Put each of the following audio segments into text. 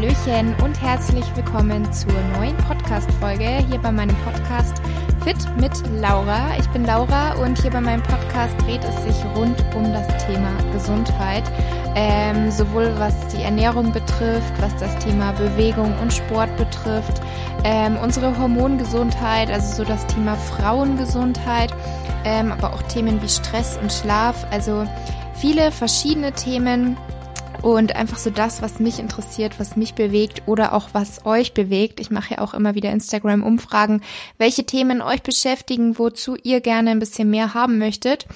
Hallöchen und herzlich willkommen zur neuen Podcast-Folge hier bei meinem Podcast Fit mit Laura. Ich bin Laura und hier bei meinem Podcast dreht es sich rund um das Thema Gesundheit. Ähm, sowohl was die Ernährung betrifft, was das Thema Bewegung und Sport betrifft, ähm, unsere Hormongesundheit, also so das Thema Frauengesundheit, ähm, aber auch Themen wie Stress und Schlaf, also viele verschiedene Themen und einfach so das, was mich interessiert, was mich bewegt oder auch was euch bewegt. Ich mache ja auch immer wieder Instagram-Umfragen, welche Themen euch beschäftigen, wozu ihr gerne ein bisschen mehr haben möchtet.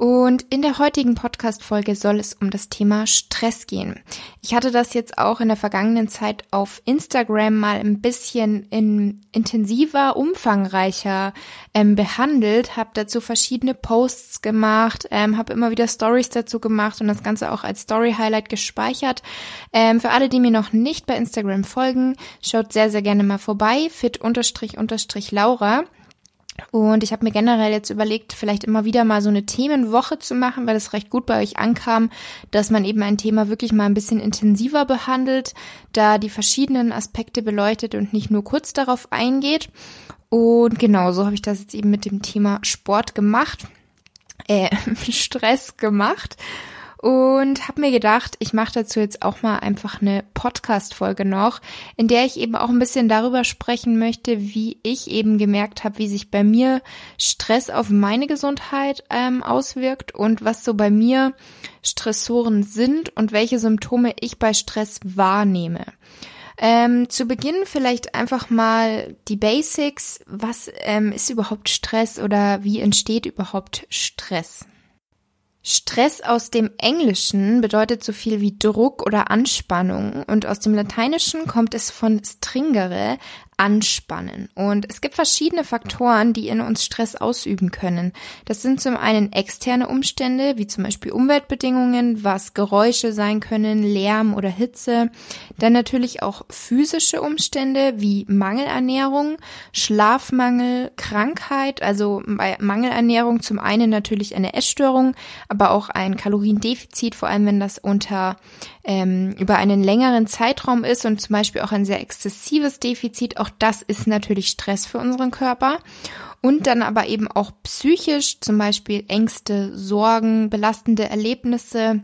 Und in der heutigen Podcast-Folge soll es um das Thema Stress gehen. Ich hatte das jetzt auch in der vergangenen Zeit auf Instagram mal ein bisschen in intensiver, umfangreicher ähm, behandelt, habe dazu verschiedene Posts gemacht, ähm, habe immer wieder Stories dazu gemacht und das Ganze auch als Story-Highlight gespeichert. Ähm, für alle, die mir noch nicht bei Instagram folgen, schaut sehr, sehr gerne mal vorbei, fit-laura. Und ich habe mir generell jetzt überlegt, vielleicht immer wieder mal so eine Themenwoche zu machen, weil es recht gut bei euch ankam, dass man eben ein Thema wirklich mal ein bisschen intensiver behandelt, da die verschiedenen Aspekte beleuchtet und nicht nur kurz darauf eingeht. Und genau so habe ich das jetzt eben mit dem Thema Sport gemacht, äh, Stress gemacht und habe mir gedacht, ich mache dazu jetzt auch mal einfach eine Podcast-Folge noch, in der ich eben auch ein bisschen darüber sprechen möchte, wie ich eben gemerkt habe, wie sich bei mir Stress auf meine Gesundheit ähm, auswirkt und was so bei mir Stressoren sind und welche Symptome ich bei Stress wahrnehme. Ähm, zu Beginn vielleicht einfach mal die Basics. Was ähm, ist überhaupt Stress oder wie entsteht überhaupt Stress? Stress aus dem Englischen bedeutet so viel wie Druck oder Anspannung. Und aus dem Lateinischen kommt es von stringere, anspannen. Und es gibt verschiedene Faktoren, die in uns Stress ausüben können. Das sind zum einen externe Umstände, wie zum Beispiel Umweltbedingungen, was Geräusche sein können, Lärm oder Hitze. Dann natürlich auch physische Umstände wie Mangelernährung, Schlafmangel, Krankheit, also bei Mangelernährung zum einen natürlich eine Essstörung, aber auch ein Kaloriendefizit, vor allem wenn das unter ähm, über einen längeren Zeitraum ist und zum Beispiel auch ein sehr exzessives Defizit, auch das ist natürlich Stress für unseren Körper. Und dann aber eben auch psychisch, zum Beispiel Ängste, Sorgen, belastende Erlebnisse,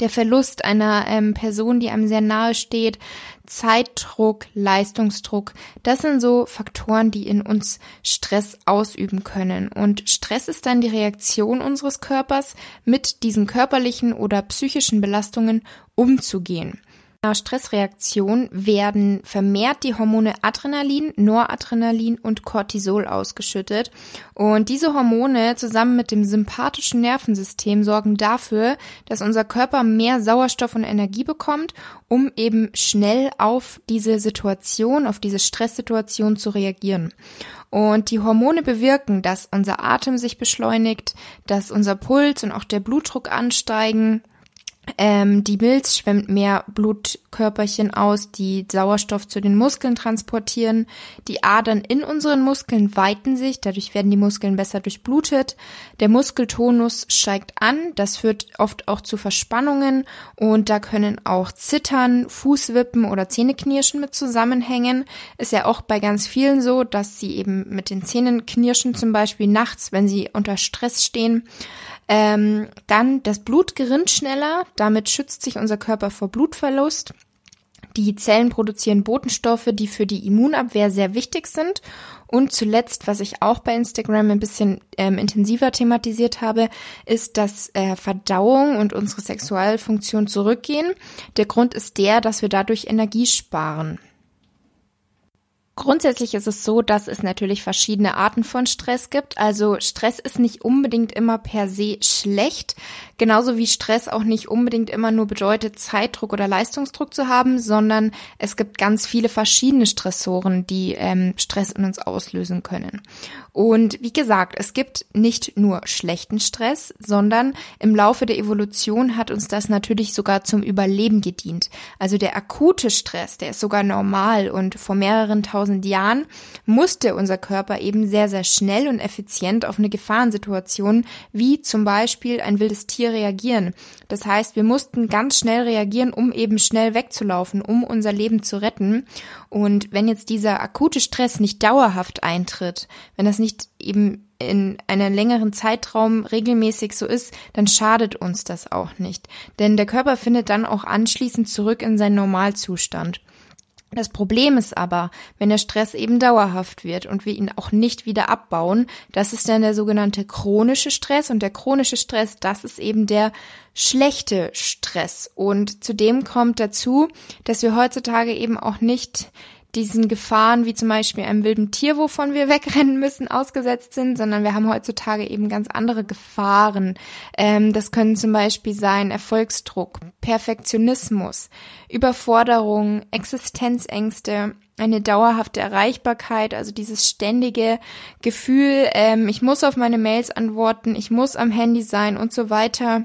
der Verlust einer ähm, Person, die einem sehr nahe steht, Zeitdruck, Leistungsdruck, das sind so Faktoren, die in uns Stress ausüben können. Und Stress ist dann die Reaktion unseres Körpers, mit diesen körperlichen oder psychischen Belastungen umzugehen einer Stressreaktion werden vermehrt die Hormone Adrenalin, Noradrenalin und Cortisol ausgeschüttet. Und diese Hormone zusammen mit dem sympathischen Nervensystem sorgen dafür, dass unser Körper mehr Sauerstoff und Energie bekommt, um eben schnell auf diese Situation, auf diese Stresssituation zu reagieren. Und die Hormone bewirken, dass unser Atem sich beschleunigt, dass unser Puls und auch der Blutdruck ansteigen, ähm, die Milz schwemmt mehr Blutkörperchen aus, die Sauerstoff zu den Muskeln transportieren. Die Adern in unseren Muskeln weiten sich, dadurch werden die Muskeln besser durchblutet. Der Muskeltonus steigt an, das führt oft auch zu Verspannungen und da können auch Zittern, Fußwippen oder Zähneknirschen mit zusammenhängen. Ist ja auch bei ganz vielen so, dass sie eben mit den Zähnen knirschen, zum Beispiel nachts, wenn sie unter Stress stehen. Ähm, dann das Blut gerinnt schneller, damit schützt sich unser Körper vor Blutverlust. Die Zellen produzieren Botenstoffe, die für die Immunabwehr sehr wichtig sind. Und zuletzt, was ich auch bei Instagram ein bisschen ähm, intensiver thematisiert habe, ist, dass äh, Verdauung und unsere Sexualfunktion zurückgehen. Der Grund ist der, dass wir dadurch Energie sparen. Grundsätzlich ist es so, dass es natürlich verschiedene Arten von Stress gibt. Also Stress ist nicht unbedingt immer per se schlecht, genauso wie Stress auch nicht unbedingt immer nur bedeutet, Zeitdruck oder Leistungsdruck zu haben, sondern es gibt ganz viele verschiedene Stressoren, die ähm, Stress in uns auslösen können. Und wie gesagt, es gibt nicht nur schlechten Stress, sondern im Laufe der Evolution hat uns das natürlich sogar zum Überleben gedient. Also der akute Stress, der ist sogar normal und vor mehreren tausend Jahren musste unser Körper eben sehr, sehr schnell und effizient auf eine Gefahrensituation wie zum Beispiel ein wildes Tier reagieren. Das heißt, wir mussten ganz schnell reagieren, um eben schnell wegzulaufen, um unser Leben zu retten. Und wenn jetzt dieser akute Stress nicht dauerhaft eintritt, wenn das nicht eben in einem längeren Zeitraum regelmäßig so ist, dann schadet uns das auch nicht. Denn der Körper findet dann auch anschließend zurück in seinen Normalzustand. Das Problem ist aber, wenn der Stress eben dauerhaft wird und wir ihn auch nicht wieder abbauen, das ist dann der sogenannte chronische Stress. Und der chronische Stress, das ist eben der schlechte Stress. Und zudem kommt dazu, dass wir heutzutage eben auch nicht diesen Gefahren wie zum Beispiel einem wilden Tier, wovon wir wegrennen müssen, ausgesetzt sind, sondern wir haben heutzutage eben ganz andere Gefahren. Ähm, das können zum Beispiel sein Erfolgsdruck, Perfektionismus, Überforderung, Existenzängste, eine dauerhafte Erreichbarkeit, also dieses ständige Gefühl, ähm, ich muss auf meine Mails antworten, ich muss am Handy sein und so weiter.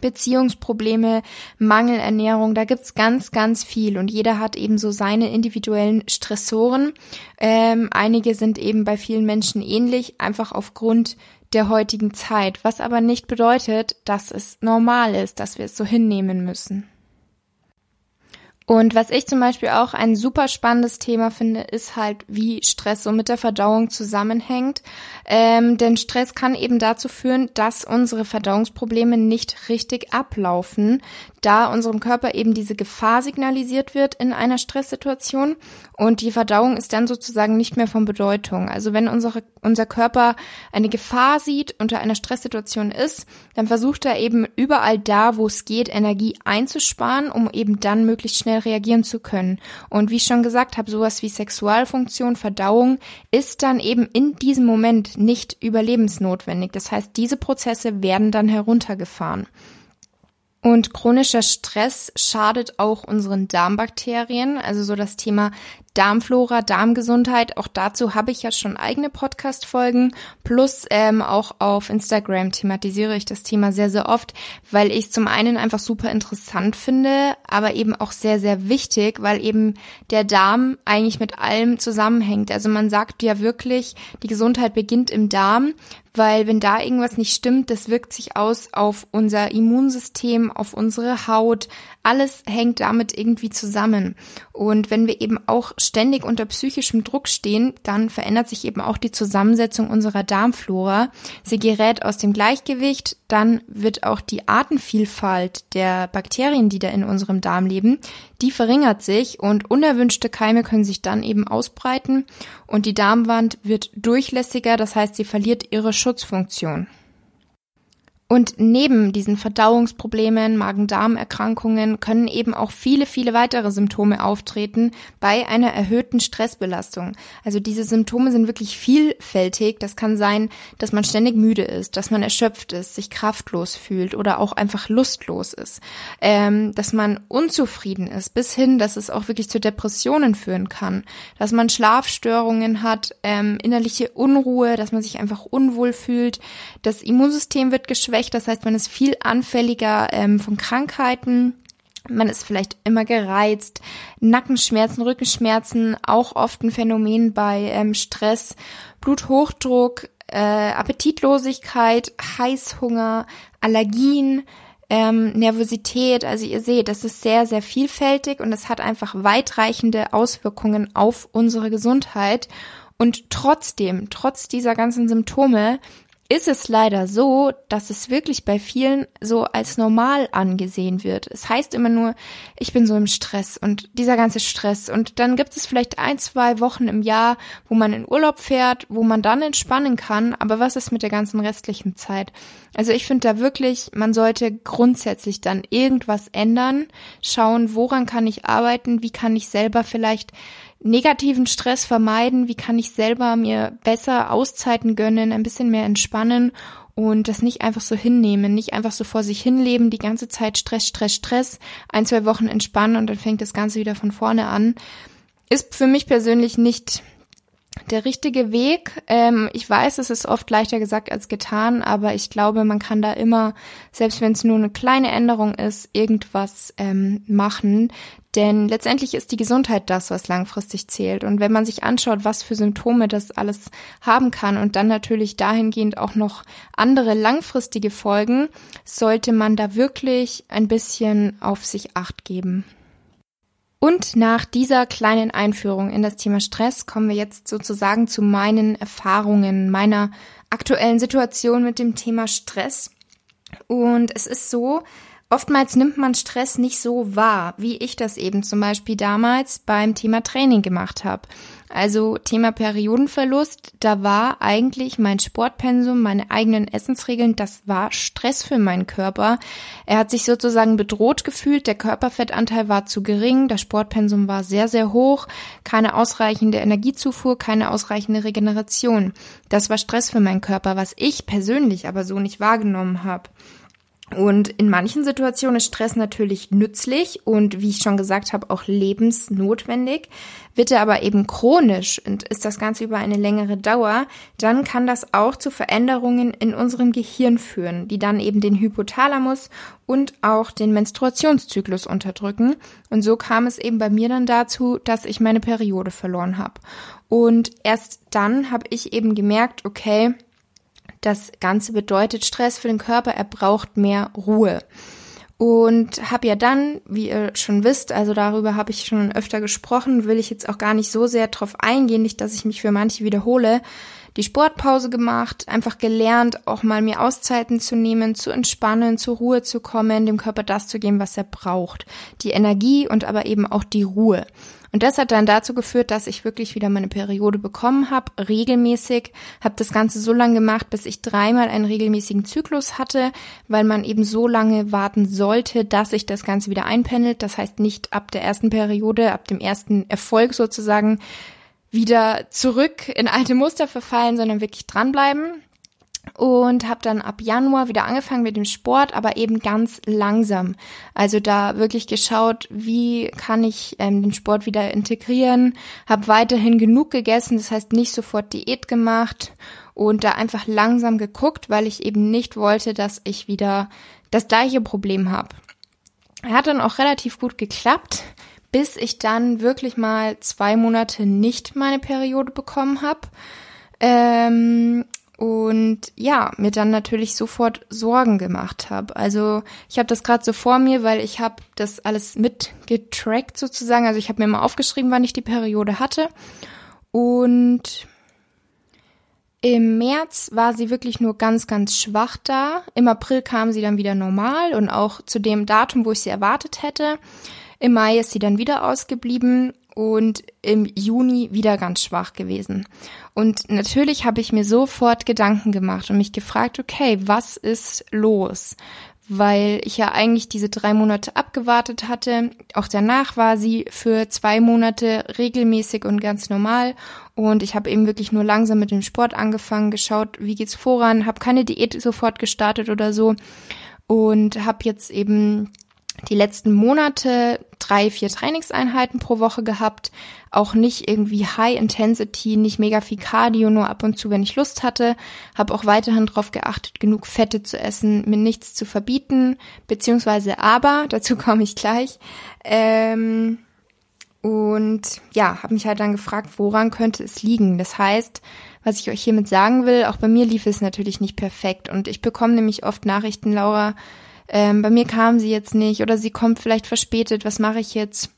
Beziehungsprobleme, Mangelernährung, da gibt's ganz, ganz viel und jeder hat eben so seine individuellen Stressoren. Ähm, einige sind eben bei vielen Menschen ähnlich, einfach aufgrund der heutigen Zeit, was aber nicht bedeutet, dass es normal ist, dass wir es so hinnehmen müssen. Und was ich zum Beispiel auch ein super spannendes Thema finde, ist halt, wie Stress so mit der Verdauung zusammenhängt. Ähm, denn Stress kann eben dazu führen, dass unsere Verdauungsprobleme nicht richtig ablaufen, da unserem Körper eben diese Gefahr signalisiert wird in einer Stresssituation und die Verdauung ist dann sozusagen nicht mehr von Bedeutung. Also wenn unsere, unser Körper eine Gefahr sieht, unter einer Stresssituation ist, dann versucht er eben überall da, wo es geht, Energie einzusparen, um eben dann möglichst schnell reagieren zu können. Und wie ich schon gesagt habe, sowas wie Sexualfunktion, Verdauung ist dann eben in diesem Moment nicht überlebensnotwendig. Das heißt, diese Prozesse werden dann heruntergefahren. Und chronischer Stress schadet auch unseren Darmbakterien, also so das Thema Darmflora, Darmgesundheit. Auch dazu habe ich ja schon eigene Podcast-Folgen. Plus ähm, auch auf Instagram thematisiere ich das Thema sehr, sehr oft, weil ich es zum einen einfach super interessant finde, aber eben auch sehr, sehr wichtig, weil eben der Darm eigentlich mit allem zusammenhängt. Also man sagt ja wirklich, die Gesundheit beginnt im Darm, weil wenn da irgendwas nicht stimmt, das wirkt sich aus auf unser Immunsystem, auf unsere Haut. Alles hängt damit irgendwie zusammen. Und wenn wir eben auch ständig unter psychischem Druck stehen, dann verändert sich eben auch die Zusammensetzung unserer Darmflora. Sie gerät aus dem Gleichgewicht, dann wird auch die Artenvielfalt der Bakterien, die da in unserem Darm leben, die verringert sich und unerwünschte Keime können sich dann eben ausbreiten und die Darmwand wird durchlässiger, das heißt, sie verliert ihre Schutzfunktion. Und neben diesen Verdauungsproblemen, Magen-Darm-Erkrankungen können eben auch viele, viele weitere Symptome auftreten bei einer erhöhten Stressbelastung. Also diese Symptome sind wirklich vielfältig. Das kann sein, dass man ständig müde ist, dass man erschöpft ist, sich kraftlos fühlt oder auch einfach lustlos ist, ähm, dass man unzufrieden ist, bis hin, dass es auch wirklich zu Depressionen führen kann, dass man Schlafstörungen hat, ähm, innerliche Unruhe, dass man sich einfach unwohl fühlt, das Immunsystem wird geschwächt, geschwächt. Das heißt, man ist viel anfälliger ähm, von Krankheiten. Man ist vielleicht immer gereizt. Nackenschmerzen, Rückenschmerzen, auch oft ein Phänomen bei ähm, Stress, Bluthochdruck, äh, Appetitlosigkeit, Heißhunger, Allergien, ähm, Nervosität. Also ihr seht, das ist sehr, sehr vielfältig und es hat einfach weitreichende Auswirkungen auf unsere Gesundheit. Und trotzdem, trotz dieser ganzen Symptome, ist es leider so, dass es wirklich bei vielen so als normal angesehen wird. Es heißt immer nur, ich bin so im Stress und dieser ganze Stress. Und dann gibt es vielleicht ein, zwei Wochen im Jahr, wo man in Urlaub fährt, wo man dann entspannen kann. Aber was ist mit der ganzen restlichen Zeit? Also ich finde da wirklich, man sollte grundsätzlich dann irgendwas ändern, schauen, woran kann ich arbeiten, wie kann ich selber vielleicht negativen Stress vermeiden? Wie kann ich selber mir besser Auszeiten gönnen, ein bisschen mehr entspannen und das nicht einfach so hinnehmen, nicht einfach so vor sich hinleben, die ganze Zeit Stress, Stress, Stress, ein, zwei Wochen entspannen und dann fängt das Ganze wieder von vorne an. Ist für mich persönlich nicht der richtige Weg. Ähm, ich weiß, es ist oft leichter gesagt als getan, aber ich glaube, man kann da immer, selbst wenn es nur eine kleine Änderung ist, irgendwas ähm, machen. Denn letztendlich ist die Gesundheit das, was langfristig zählt. Und wenn man sich anschaut, was für Symptome das alles haben kann und dann natürlich dahingehend auch noch andere langfristige Folgen, sollte man da wirklich ein bisschen auf sich acht geben. Und nach dieser kleinen Einführung in das Thema Stress kommen wir jetzt sozusagen zu meinen Erfahrungen, meiner aktuellen Situation mit dem Thema Stress. Und es ist so, Oftmals nimmt man Stress nicht so wahr, wie ich das eben zum Beispiel damals beim Thema Training gemacht habe. Also Thema Periodenverlust, da war eigentlich mein Sportpensum, meine eigenen Essensregeln, das war Stress für meinen Körper. Er hat sich sozusagen bedroht gefühlt, der Körperfettanteil war zu gering, das Sportpensum war sehr, sehr hoch, keine ausreichende Energiezufuhr, keine ausreichende Regeneration. Das war Stress für meinen Körper, was ich persönlich aber so nicht wahrgenommen habe. Und in manchen Situationen ist Stress natürlich nützlich und wie ich schon gesagt habe, auch lebensnotwendig. Wird er aber eben chronisch und ist das Ganze über eine längere Dauer, dann kann das auch zu Veränderungen in unserem Gehirn führen, die dann eben den Hypothalamus und auch den Menstruationszyklus unterdrücken. Und so kam es eben bei mir dann dazu, dass ich meine Periode verloren habe. Und erst dann habe ich eben gemerkt, okay, das Ganze bedeutet Stress für den Körper, er braucht mehr Ruhe. Und habe ja dann, wie ihr schon wisst, also darüber habe ich schon öfter gesprochen, will ich jetzt auch gar nicht so sehr drauf eingehen, nicht, dass ich mich für manche wiederhole, die Sportpause gemacht, einfach gelernt, auch mal mir Auszeiten zu nehmen, zu entspannen, zur Ruhe zu kommen, dem Körper das zu geben, was er braucht. Die Energie und aber eben auch die Ruhe. Und das hat dann dazu geführt, dass ich wirklich wieder meine Periode bekommen habe, regelmäßig, habe das Ganze so lange gemacht, bis ich dreimal einen regelmäßigen Zyklus hatte, weil man eben so lange warten sollte, dass sich das Ganze wieder einpendelt. Das heißt nicht ab der ersten Periode, ab dem ersten Erfolg sozusagen wieder zurück in alte Muster verfallen, sondern wirklich dranbleiben und habe dann ab Januar wieder angefangen mit dem Sport, aber eben ganz langsam. Also da wirklich geschaut, wie kann ich ähm, den Sport wieder integrieren, habe weiterhin genug gegessen, das heißt nicht sofort Diät gemacht und da einfach langsam geguckt, weil ich eben nicht wollte, dass ich wieder das gleiche Problem habe. Hat dann auch relativ gut geklappt, bis ich dann wirklich mal zwei Monate nicht meine Periode bekommen habe. Ähm, und ja, mir dann natürlich sofort Sorgen gemacht habe. Also ich habe das gerade so vor mir, weil ich habe das alles mitgetrackt sozusagen. Also ich habe mir mal aufgeschrieben, wann ich die Periode hatte. Und im März war sie wirklich nur ganz, ganz schwach da. Im April kam sie dann wieder normal und auch zu dem Datum, wo ich sie erwartet hätte. Im Mai ist sie dann wieder ausgeblieben und im Juni wieder ganz schwach gewesen. Und natürlich habe ich mir sofort Gedanken gemacht und mich gefragt, okay, was ist los? Weil ich ja eigentlich diese drei Monate abgewartet hatte. Auch danach war sie für zwei Monate regelmäßig und ganz normal. Und ich habe eben wirklich nur langsam mit dem Sport angefangen, geschaut, wie geht's voran, habe keine Diät sofort gestartet oder so. Und habe jetzt eben die letzten Monate drei, vier Trainingseinheiten pro Woche gehabt. Auch nicht irgendwie High Intensity, nicht mega viel Cardio, nur ab und zu, wenn ich Lust hatte. Habe auch weiterhin darauf geachtet, genug Fette zu essen, mir nichts zu verbieten, beziehungsweise aber, dazu komme ich gleich. Ähm, und ja, habe mich halt dann gefragt, woran könnte es liegen? Das heißt, was ich euch hiermit sagen will, auch bei mir lief es natürlich nicht perfekt. Und ich bekomme nämlich oft Nachrichten, Laura, ähm, bei mir kam sie jetzt nicht oder sie kommt vielleicht verspätet, was mache ich jetzt?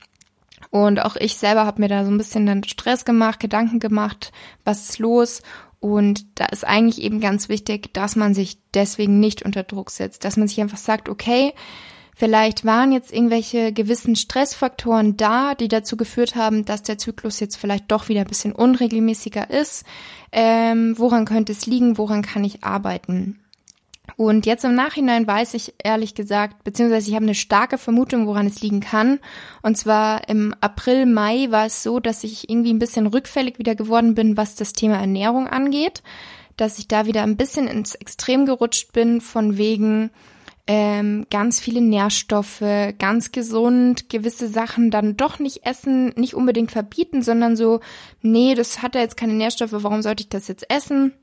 Und auch ich selber habe mir da so ein bisschen dann Stress gemacht, Gedanken gemacht, was ist los? Und da ist eigentlich eben ganz wichtig, dass man sich deswegen nicht unter Druck setzt, dass man sich einfach sagt, okay, vielleicht waren jetzt irgendwelche gewissen Stressfaktoren da, die dazu geführt haben, dass der Zyklus jetzt vielleicht doch wieder ein bisschen unregelmäßiger ist. Ähm, woran könnte es liegen? Woran kann ich arbeiten? Und jetzt im Nachhinein weiß ich ehrlich gesagt, beziehungsweise ich habe eine starke Vermutung, woran es liegen kann. Und zwar im April, Mai war es so, dass ich irgendwie ein bisschen rückfällig wieder geworden bin, was das Thema Ernährung angeht. Dass ich da wieder ein bisschen ins Extrem gerutscht bin, von wegen, ähm, ganz viele Nährstoffe, ganz gesund, gewisse Sachen dann doch nicht essen, nicht unbedingt verbieten, sondern so, nee, das hat ja jetzt keine Nährstoffe, warum sollte ich das jetzt essen?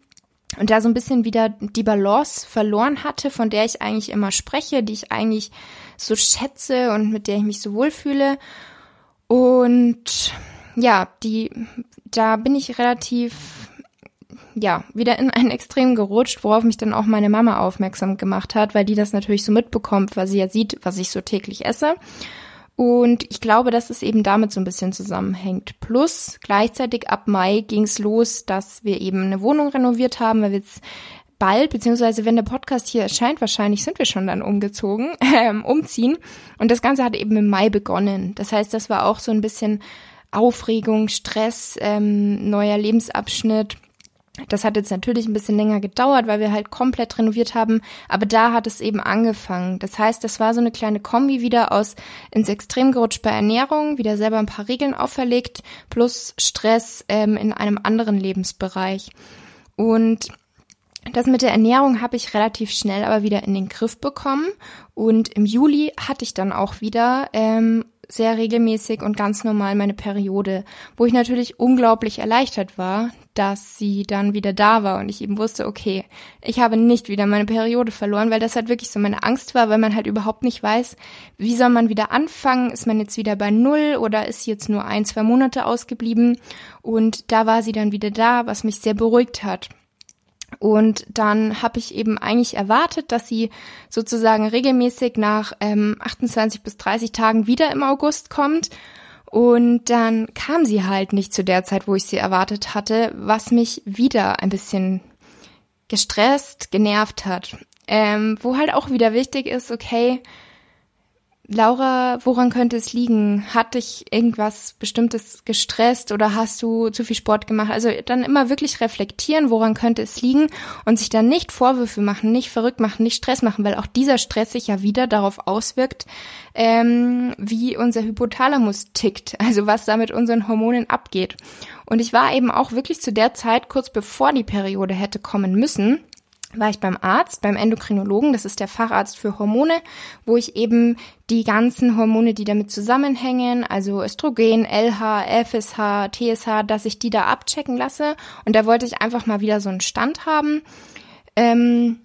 Und da so ein bisschen wieder die Balance verloren hatte, von der ich eigentlich immer spreche, die ich eigentlich so schätze und mit der ich mich so wohlfühle. Und ja, die, da bin ich relativ ja, wieder in ein Extrem gerutscht, worauf mich dann auch meine Mama aufmerksam gemacht hat, weil die das natürlich so mitbekommt, weil sie ja sieht, was ich so täglich esse. Und ich glaube, dass es eben damit so ein bisschen zusammenhängt. Plus gleichzeitig ab Mai ging es los, dass wir eben eine Wohnung renoviert haben, weil wir jetzt bald, beziehungsweise wenn der Podcast hier erscheint, wahrscheinlich sind wir schon dann umgezogen, ähm, umziehen. Und das Ganze hat eben im Mai begonnen. Das heißt, das war auch so ein bisschen Aufregung, Stress, ähm, neuer Lebensabschnitt. Das hat jetzt natürlich ein bisschen länger gedauert, weil wir halt komplett renoviert haben, aber da hat es eben angefangen. Das heißt, das war so eine kleine Kombi wieder aus ins Extrem gerutscht bei Ernährung, wieder selber ein paar Regeln auferlegt, plus Stress ähm, in einem anderen Lebensbereich. Und das mit der Ernährung habe ich relativ schnell aber wieder in den Griff bekommen und im Juli hatte ich dann auch wieder ähm, sehr regelmäßig und ganz normal meine Periode, wo ich natürlich unglaublich erleichtert war, dass sie dann wieder da war und ich eben wusste, okay, ich habe nicht wieder meine Periode verloren, weil das halt wirklich so meine Angst war, weil man halt überhaupt nicht weiß, wie soll man wieder anfangen, ist man jetzt wieder bei Null oder ist jetzt nur ein, zwei Monate ausgeblieben und da war sie dann wieder da, was mich sehr beruhigt hat. Und dann habe ich eben eigentlich erwartet, dass sie sozusagen regelmäßig nach ähm, 28 bis 30 Tagen wieder im August kommt. Und dann kam sie halt nicht zu der Zeit, wo ich sie erwartet hatte, was mich wieder ein bisschen gestresst, genervt hat. Ähm, wo halt auch wieder wichtig ist, okay, Laura, woran könnte es liegen? Hat dich irgendwas Bestimmtes gestresst oder hast du zu viel Sport gemacht? Also dann immer wirklich reflektieren, woran könnte es liegen und sich dann nicht Vorwürfe machen, nicht verrückt machen, nicht Stress machen, weil auch dieser Stress sich ja wieder darauf auswirkt, ähm, wie unser Hypothalamus tickt, also was da mit unseren Hormonen abgeht. Und ich war eben auch wirklich zu der Zeit, kurz bevor die Periode hätte kommen müssen, war ich beim Arzt, beim Endokrinologen, das ist der Facharzt für Hormone, wo ich eben die ganzen Hormone, die damit zusammenhängen, also Östrogen, LH, FSH, TSH, dass ich die da abchecken lasse. Und da wollte ich einfach mal wieder so einen Stand haben. Ähm,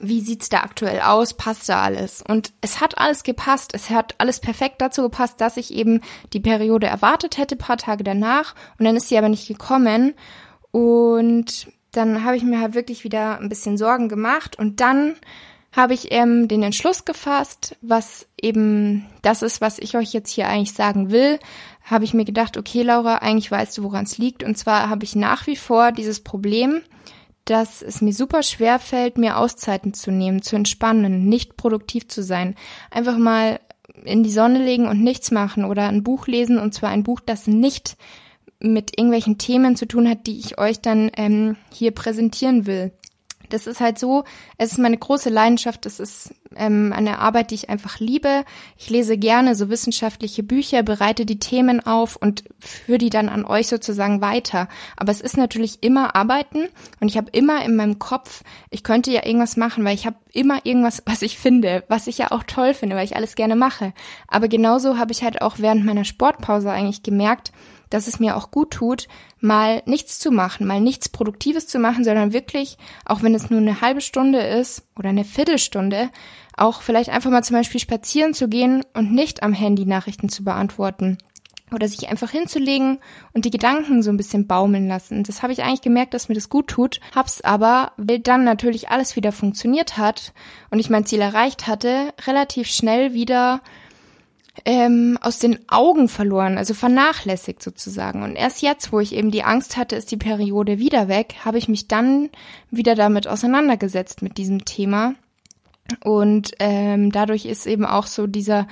wie sieht's da aktuell aus? Passt da alles? Und es hat alles gepasst. Es hat alles perfekt dazu gepasst, dass ich eben die Periode erwartet hätte, paar Tage danach. Und dann ist sie aber nicht gekommen. Und dann habe ich mir halt wirklich wieder ein bisschen Sorgen gemacht und dann habe ich ähm, den Entschluss gefasst, was eben das ist, was ich euch jetzt hier eigentlich sagen will, habe ich mir gedacht, okay, Laura, eigentlich weißt du, woran es liegt. Und zwar habe ich nach wie vor dieses Problem, dass es mir super schwer fällt, mir Auszeiten zu nehmen, zu entspannen, nicht produktiv zu sein. Einfach mal in die Sonne legen und nichts machen oder ein Buch lesen und zwar ein Buch, das nicht mit irgendwelchen Themen zu tun hat, die ich euch dann ähm, hier präsentieren will. Das ist halt so, es ist meine große Leidenschaft, das ist ähm, eine Arbeit, die ich einfach liebe. Ich lese gerne so wissenschaftliche Bücher, bereite die Themen auf und führe die dann an euch sozusagen weiter. Aber es ist natürlich immer Arbeiten und ich habe immer in meinem Kopf, ich könnte ja irgendwas machen, weil ich habe immer irgendwas, was ich finde, was ich ja auch toll finde, weil ich alles gerne mache. Aber genauso habe ich halt auch während meiner Sportpause eigentlich gemerkt, dass es mir auch gut tut, mal nichts zu machen, mal nichts Produktives zu machen, sondern wirklich, auch wenn es nur eine halbe Stunde ist oder eine Viertelstunde, auch vielleicht einfach mal zum Beispiel spazieren zu gehen und nicht am Handy Nachrichten zu beantworten. Oder sich einfach hinzulegen und die Gedanken so ein bisschen baumeln lassen. Das habe ich eigentlich gemerkt, dass mir das gut tut. Hab's aber, weil dann natürlich alles wieder funktioniert hat und ich mein Ziel erreicht hatte, relativ schnell wieder ähm, aus den Augen verloren, also vernachlässigt sozusagen. Und erst jetzt, wo ich eben die Angst hatte, ist die Periode wieder weg, habe ich mich dann wieder damit auseinandergesetzt mit diesem Thema. Und ähm, dadurch ist eben auch so dieser,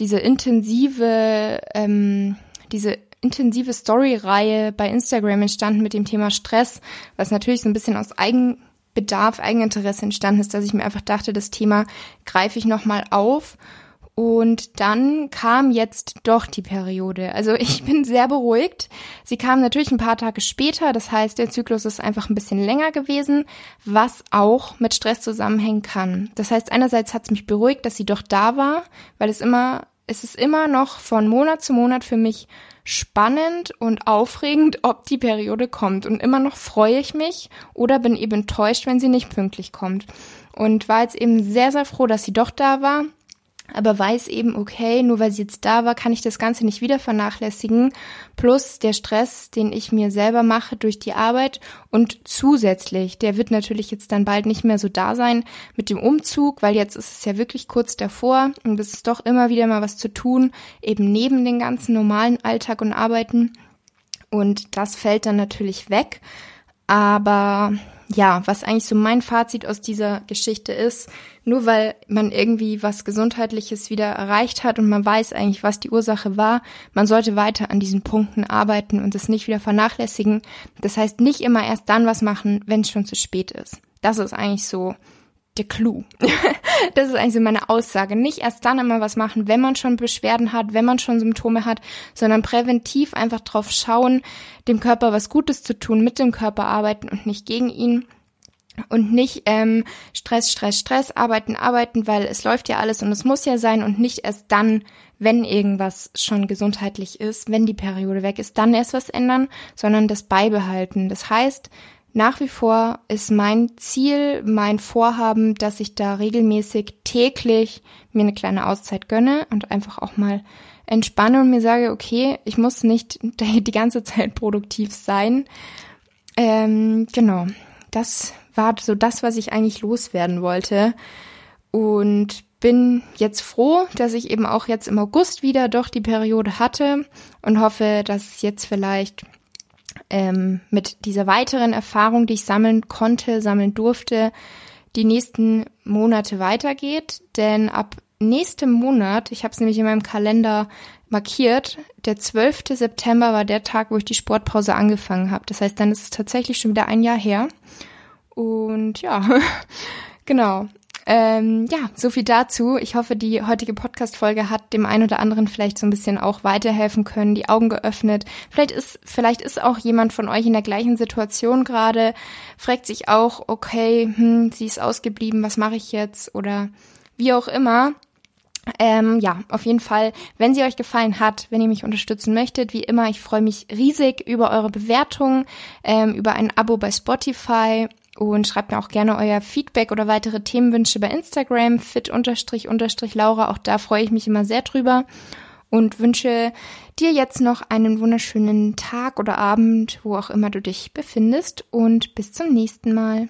diese intensive, ähm, diese intensive Story-Reihe bei Instagram entstanden mit dem Thema Stress, was natürlich so ein bisschen aus Eigenbedarf, Eigeninteresse entstanden ist, dass ich mir einfach dachte, das Thema greife ich nochmal auf Und dann kam jetzt doch die Periode. Also ich bin sehr beruhigt. Sie kam natürlich ein paar Tage später. Das heißt, der Zyklus ist einfach ein bisschen länger gewesen, was auch mit Stress zusammenhängen kann. Das heißt, einerseits hat es mich beruhigt, dass sie doch da war, weil es immer, es ist immer noch von Monat zu Monat für mich spannend und aufregend, ob die Periode kommt. Und immer noch freue ich mich oder bin eben enttäuscht, wenn sie nicht pünktlich kommt. Und war jetzt eben sehr, sehr froh, dass sie doch da war aber weiß eben, okay, nur weil sie jetzt da war, kann ich das Ganze nicht wieder vernachlässigen. Plus der Stress, den ich mir selber mache durch die Arbeit und zusätzlich, der wird natürlich jetzt dann bald nicht mehr so da sein mit dem Umzug, weil jetzt ist es ja wirklich kurz davor und es ist doch immer wieder mal was zu tun, eben neben den ganzen normalen Alltag und Arbeiten. Und das fällt dann natürlich weg. Aber ja, was eigentlich so mein Fazit aus dieser Geschichte ist, nur weil man irgendwie was Gesundheitliches wieder erreicht hat und man weiß eigentlich, was die Ursache war, man sollte weiter an diesen Punkten arbeiten und es nicht wieder vernachlässigen. Das heißt, nicht immer erst dann was machen, wenn es schon zu spät ist. Das ist eigentlich so der Clou. das ist eigentlich so meine Aussage. Nicht erst dann immer was machen, wenn man schon Beschwerden hat, wenn man schon Symptome hat, sondern präventiv einfach drauf schauen, dem Körper was Gutes zu tun, mit dem Körper arbeiten und nicht gegen ihn. Und nicht ähm, Stress, Stress, Stress, arbeiten, arbeiten, weil es läuft ja alles und es muss ja sein und nicht erst dann, wenn irgendwas schon gesundheitlich ist, wenn die Periode weg ist, dann erst was ändern, sondern das beibehalten. Das heißt, nach wie vor ist mein Ziel, mein Vorhaben, dass ich da regelmäßig täglich mir eine kleine Auszeit gönne und einfach auch mal entspanne und mir sage, okay, ich muss nicht die ganze Zeit produktiv sein. Ähm, genau, das war so das, was ich eigentlich loswerden wollte. Und bin jetzt froh, dass ich eben auch jetzt im August wieder doch die Periode hatte und hoffe, dass es jetzt vielleicht ähm, mit dieser weiteren Erfahrung, die ich sammeln konnte, sammeln durfte, die nächsten Monate weitergeht. Denn ab nächstem Monat, ich habe es nämlich in meinem Kalender markiert, der 12. September war der Tag, wo ich die Sportpause angefangen habe. Das heißt, dann ist es tatsächlich schon wieder ein Jahr her. Und ja, genau. Ähm, ja, so viel dazu. Ich hoffe, die heutige Podcast-Folge hat dem einen oder anderen vielleicht so ein bisschen auch weiterhelfen können, die Augen geöffnet. Vielleicht ist, vielleicht ist auch jemand von euch in der gleichen Situation gerade, fragt sich auch, okay, hm, sie ist ausgeblieben, was mache ich jetzt? Oder wie auch immer. Ähm, ja, auf jeden Fall, wenn sie euch gefallen hat, wenn ihr mich unterstützen möchtet, wie immer, ich freue mich riesig über eure Bewertungen, ähm, über ein Abo bei Spotify und schreibt mir auch gerne euer Feedback oder weitere Themenwünsche bei Instagram, fit-laura. Auch da freue ich mich immer sehr drüber und wünsche dir jetzt noch einen wunderschönen Tag oder Abend, wo auch immer du dich befindest und bis zum nächsten Mal.